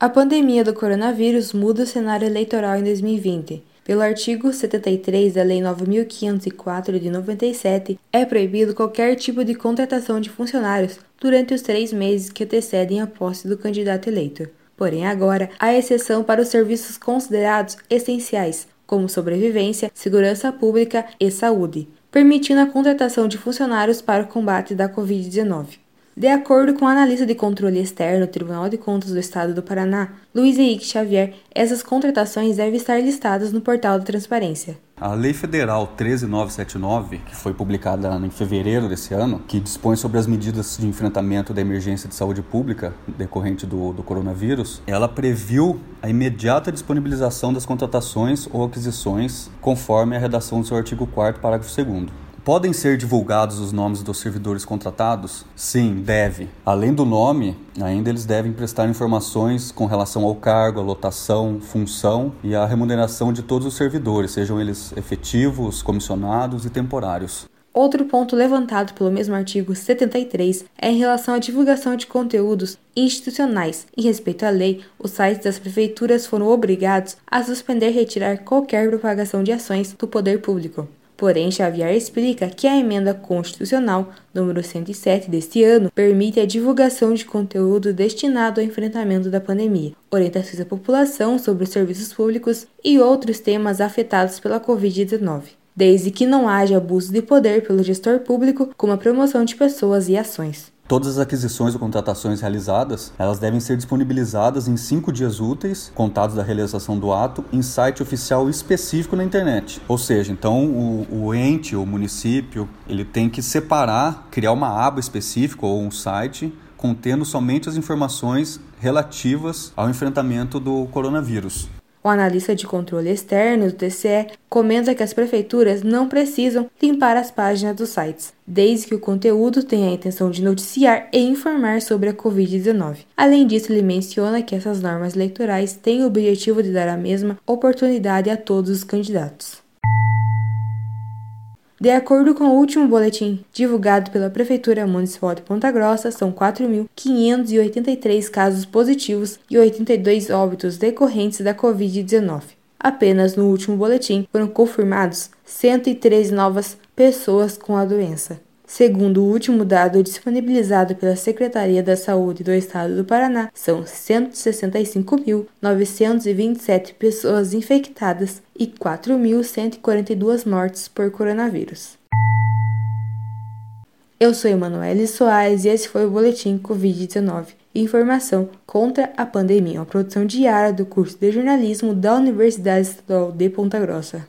A pandemia do coronavírus muda o cenário eleitoral em 2020. Pelo artigo 73 da Lei 9504 de 97, é proibido qualquer tipo de contratação de funcionários durante os três meses que antecedem a posse do candidato eleito. Porém, agora há exceção para os serviços considerados essenciais, como sobrevivência, segurança pública e saúde, permitindo a contratação de funcionários para o combate da Covid-19. De acordo com o analista de controle externo do Tribunal de Contas do Estado do Paraná, Luiz Henrique Xavier, essas contratações devem estar listadas no portal da transparência. A Lei Federal 13979, que foi publicada em fevereiro desse ano, que dispõe sobre as medidas de enfrentamento da emergência de saúde pública decorrente do, do coronavírus, ela previu a imediata disponibilização das contratações ou aquisições conforme a redação do seu artigo 4 parágrafo 2 Podem ser divulgados os nomes dos servidores contratados? Sim, deve. Além do nome, ainda eles devem prestar informações com relação ao cargo, a lotação, função e a remuneração de todos os servidores, sejam eles efetivos, comissionados e temporários. Outro ponto levantado pelo mesmo artigo 73 é em relação à divulgação de conteúdos institucionais. Em respeito à lei, os sites das prefeituras foram obrigados a suspender e retirar qualquer propagação de ações do poder público. Porém, Xavier explica que a emenda constitucional número 107 deste ano permite a divulgação de conteúdo destinado ao enfrentamento da pandemia, orientações à população sobre os serviços públicos e outros temas afetados pela Covid-19 desde que não haja abuso de poder pelo gestor público, como a promoção de pessoas e ações. Todas as aquisições ou contratações realizadas, elas devem ser disponibilizadas em cinco dias úteis, contados da realização do ato, em site oficial específico na internet. Ou seja, então o, o ente, o município, ele tem que separar, criar uma aba específica ou um site contendo somente as informações relativas ao enfrentamento do coronavírus. O analista de controle externo do TCE comenta que as prefeituras não precisam limpar as páginas dos sites, desde que o conteúdo tenha a intenção de noticiar e informar sobre a Covid-19. Além disso, ele menciona que essas normas eleitorais têm o objetivo de dar a mesma oportunidade a todos os candidatos. De acordo com o último boletim divulgado pela Prefeitura Municipal de Ponta Grossa, são 4.583 casos positivos e 82 óbitos decorrentes da Covid-19. Apenas no último boletim foram confirmados 103 novas pessoas com a doença. Segundo o último dado disponibilizado pela Secretaria da Saúde do Estado do Paraná, são 165.927 pessoas infectadas e 4.142 mortes por coronavírus. Eu sou Emanuele Soares e esse foi o Boletim Covid-19. Informação contra a pandemia, uma produção diária do curso de jornalismo da Universidade Estadual de Ponta Grossa.